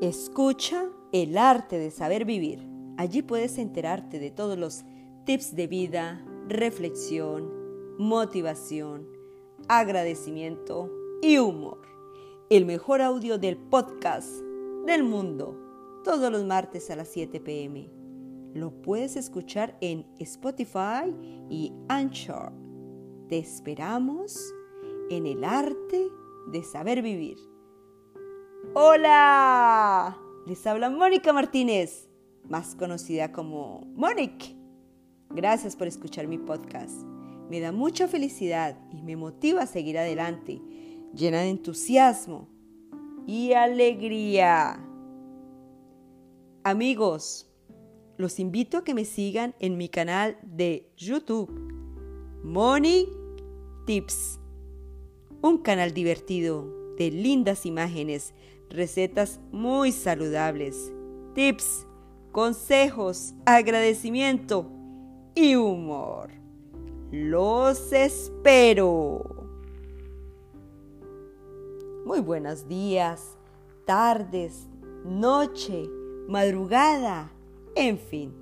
Escucha el arte de saber vivir. Allí puedes enterarte de todos los tips de vida, reflexión, motivación, agradecimiento y humor. El mejor audio del podcast del mundo, todos los martes a las 7 pm. Lo puedes escuchar en Spotify y Anchor. Te esperamos en el arte de saber vivir. Hola, les habla Mónica Martínez, más conocida como Mónica. Gracias por escuchar mi podcast. Me da mucha felicidad y me motiva a seguir adelante, llena de entusiasmo y alegría. Amigos, los invito a que me sigan en mi canal de YouTube, Money Tips, un canal divertido de lindas imágenes recetas muy saludables, tips, consejos, agradecimiento y humor. Los espero. Muy buenos días, tardes, noche, madrugada, en fin.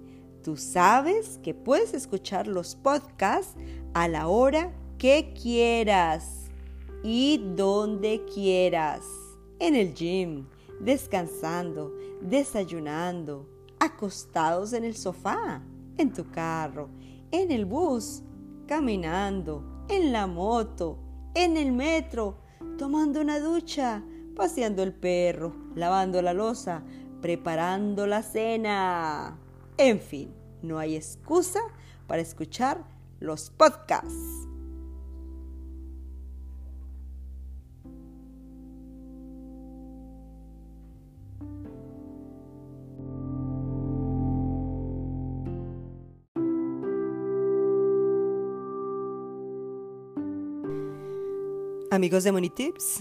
Tú sabes que puedes escuchar los podcasts a la hora que quieras y donde quieras en el gym, descansando, desayunando, acostados en el sofá, en tu carro, en el bus, caminando, en la moto, en el metro, tomando una ducha, paseando el perro, lavando la losa, preparando la cena. En fin, no hay excusa para escuchar los podcasts. Amigos de Money Tips,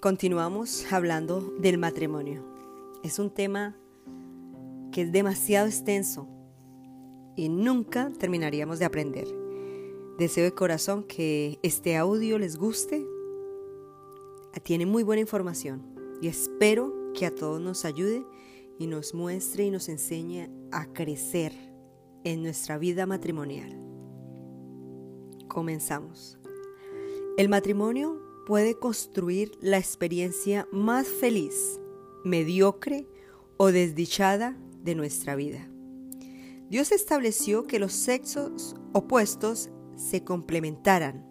continuamos hablando del matrimonio. Es un tema que es demasiado extenso y nunca terminaríamos de aprender. Deseo de corazón que este audio les guste. Tiene muy buena información y espero que a todos nos ayude y nos muestre y nos enseñe a crecer en nuestra vida matrimonial. Comenzamos. El matrimonio puede construir la experiencia más feliz, mediocre o desdichada de nuestra vida. Dios estableció que los sexos opuestos se complementaran.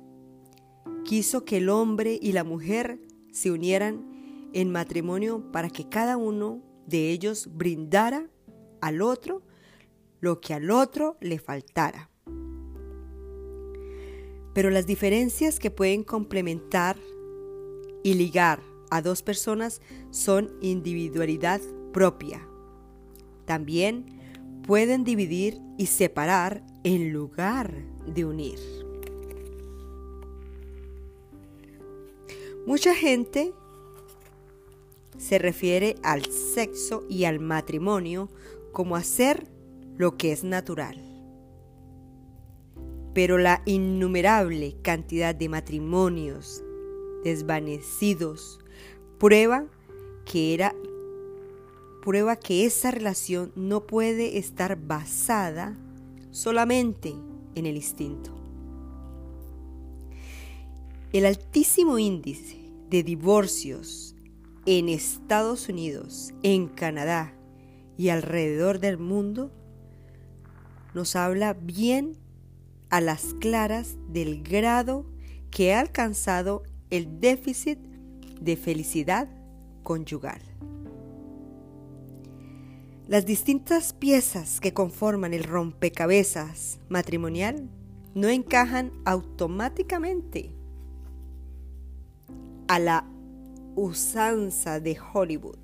Quiso que el hombre y la mujer se unieran en matrimonio para que cada uno de ellos brindara al otro lo que al otro le faltara. Pero las diferencias que pueden complementar y ligar a dos personas son individualidad propia. También pueden dividir y separar en lugar de unir. Mucha gente se refiere al sexo y al matrimonio como hacer lo que es natural pero la innumerable cantidad de matrimonios desvanecidos prueba que era prueba que esa relación no puede estar basada solamente en el instinto. El altísimo índice de divorcios en Estados Unidos, en Canadá y alrededor del mundo nos habla bien a las claras del grado que ha alcanzado el déficit de felicidad conyugal. Las distintas piezas que conforman el rompecabezas matrimonial no encajan automáticamente a la usanza de Hollywood.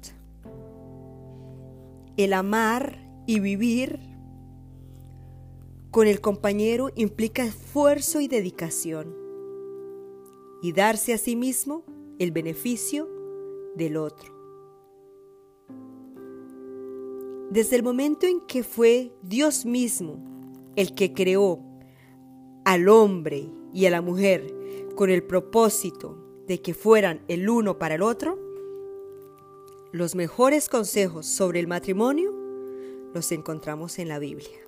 El amar y vivir con el compañero implica esfuerzo y dedicación y darse a sí mismo el beneficio del otro. Desde el momento en que fue Dios mismo el que creó al hombre y a la mujer con el propósito de que fueran el uno para el otro, los mejores consejos sobre el matrimonio los encontramos en la Biblia.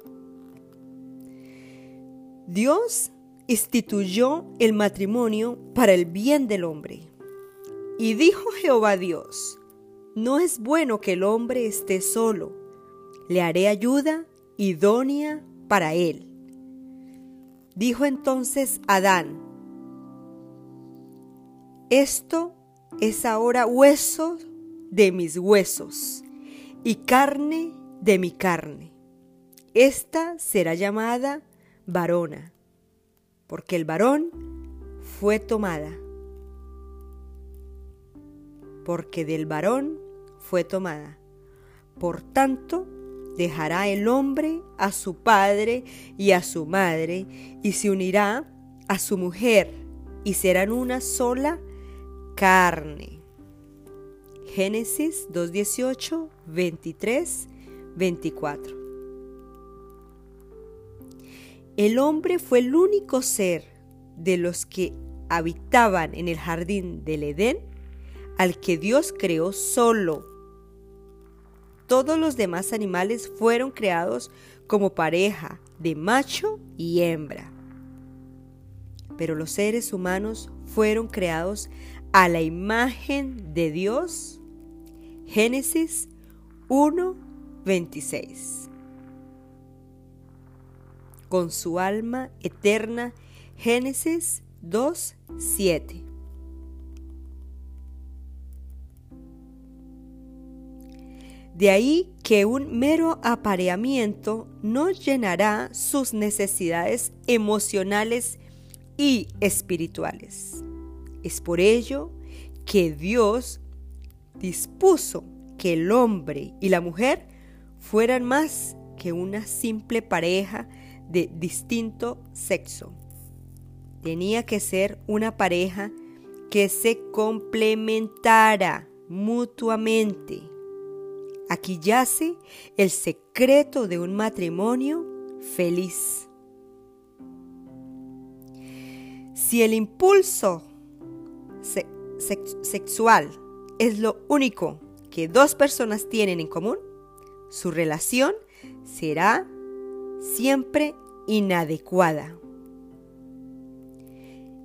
Dios instituyó el matrimonio para el bien del hombre. Y dijo Jehová Dios, no es bueno que el hombre esté solo, le haré ayuda idónea para él. Dijo entonces Adán, esto es ahora hueso de mis huesos y carne de mi carne. Esta será llamada varona, porque el varón fue tomada, porque del varón fue tomada. Por tanto, dejará el hombre a su padre y a su madre, y se unirá a su mujer, y serán una sola carne. Génesis 2.18, 23, 24. El hombre fue el único ser de los que habitaban en el jardín del Edén al que Dios creó solo. Todos los demás animales fueron creados como pareja de macho y hembra. Pero los seres humanos fueron creados a la imagen de Dios Génesis 1, 26. Con su alma eterna, Génesis 2, 7. De ahí que un mero apareamiento no llenará sus necesidades emocionales y espirituales. Es por ello que Dios dispuso que el hombre y la mujer fueran más que una simple pareja de distinto sexo. Tenía que ser una pareja que se complementara mutuamente. Aquí yace el secreto de un matrimonio feliz. Si el impulso sexual es lo único que dos personas tienen en común, su relación será siempre inadecuada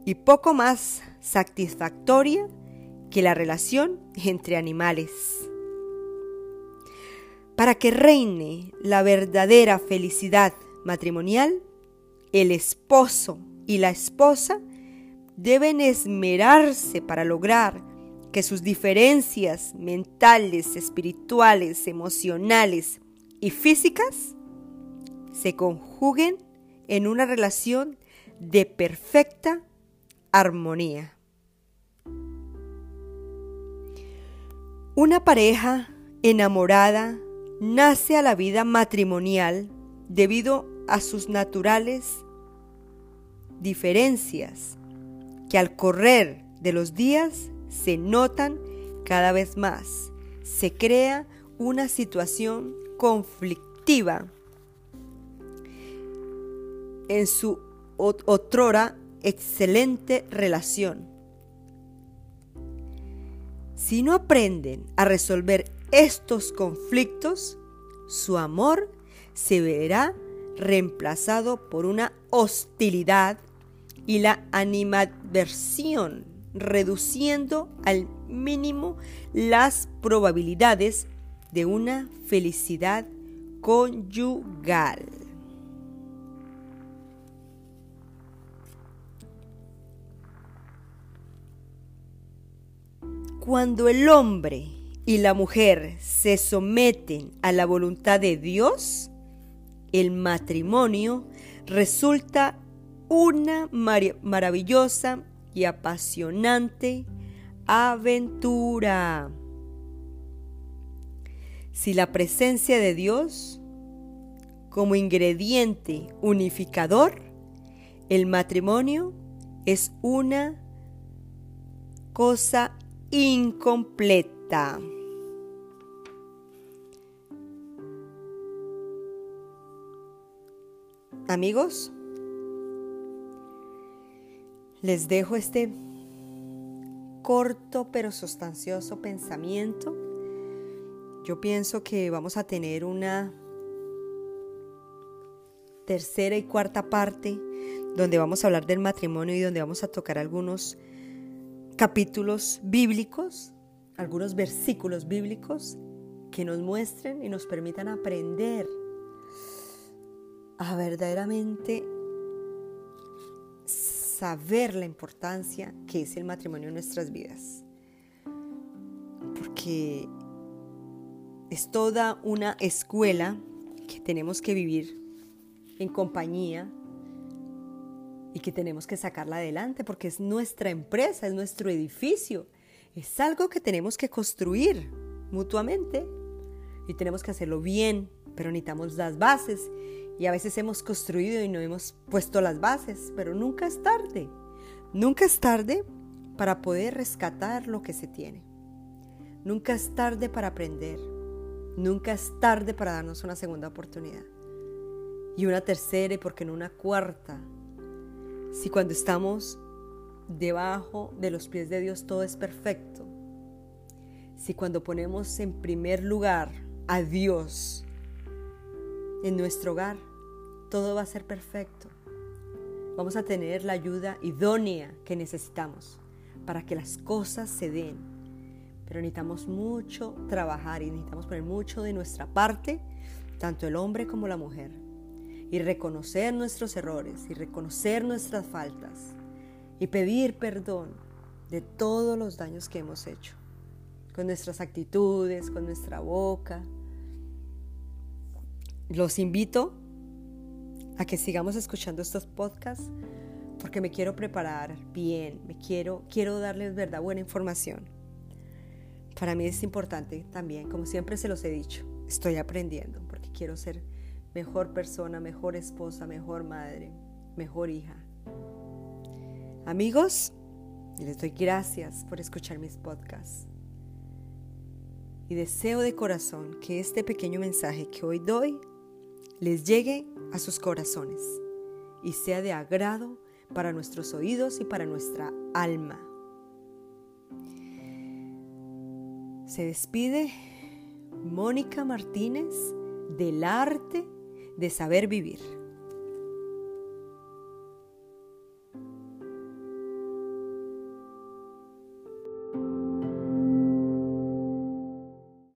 y poco más satisfactoria que la relación entre animales. Para que reine la verdadera felicidad matrimonial, el esposo y la esposa deben esmerarse para lograr que sus diferencias mentales, espirituales, emocionales y físicas se conjuguen en una relación de perfecta armonía. Una pareja enamorada nace a la vida matrimonial debido a sus naturales diferencias que al correr de los días se notan cada vez más. Se crea una situación conflictiva en su otrora excelente relación. Si no aprenden a resolver estos conflictos, su amor se verá reemplazado por una hostilidad y la animadversión reduciendo al mínimo las probabilidades de una felicidad conyugal. Cuando el hombre y la mujer se someten a la voluntad de Dios, el matrimonio resulta una maravillosa y apasionante aventura. Si la presencia de Dios como ingrediente unificador, el matrimonio es una cosa incompleta. Amigos, les dejo este corto pero sustancioso pensamiento yo pienso que vamos a tener una tercera y cuarta parte donde vamos a hablar del matrimonio y donde vamos a tocar algunos capítulos bíblicos, algunos versículos bíblicos que nos muestren y nos permitan aprender a verdaderamente saber la importancia que es el matrimonio en nuestras vidas. Porque es toda una escuela que tenemos que vivir en compañía y que tenemos que sacarla adelante porque es nuestra empresa, es nuestro edificio, es algo que tenemos que construir mutuamente y tenemos que hacerlo bien, pero necesitamos las bases. Y a veces hemos construido y no hemos puesto las bases, pero nunca es tarde, nunca es tarde para poder rescatar lo que se tiene. Nunca es tarde para aprender, nunca es tarde para darnos una segunda oportunidad. Y una tercera y porque no una cuarta. Si cuando estamos debajo de los pies de Dios todo es perfecto. Si cuando ponemos en primer lugar a Dios en nuestro hogar, todo va a ser perfecto. Vamos a tener la ayuda idónea que necesitamos para que las cosas se den. Pero necesitamos mucho trabajar y necesitamos poner mucho de nuestra parte, tanto el hombre como la mujer y reconocer nuestros errores y reconocer nuestras faltas y pedir perdón de todos los daños que hemos hecho, con nuestras actitudes, con nuestra boca. Los invito a que sigamos escuchando estos podcasts porque me quiero preparar bien, me quiero quiero darles verdad buena información. Para mí es importante también, como siempre se los he dicho, estoy aprendiendo porque quiero ser mejor persona, mejor esposa, mejor madre, mejor hija. Amigos, les doy gracias por escuchar mis podcasts. Y deseo de corazón que este pequeño mensaje que hoy doy les llegue a sus corazones y sea de agrado para nuestros oídos y para nuestra alma. Se despide Mónica Martínez del arte de saber vivir.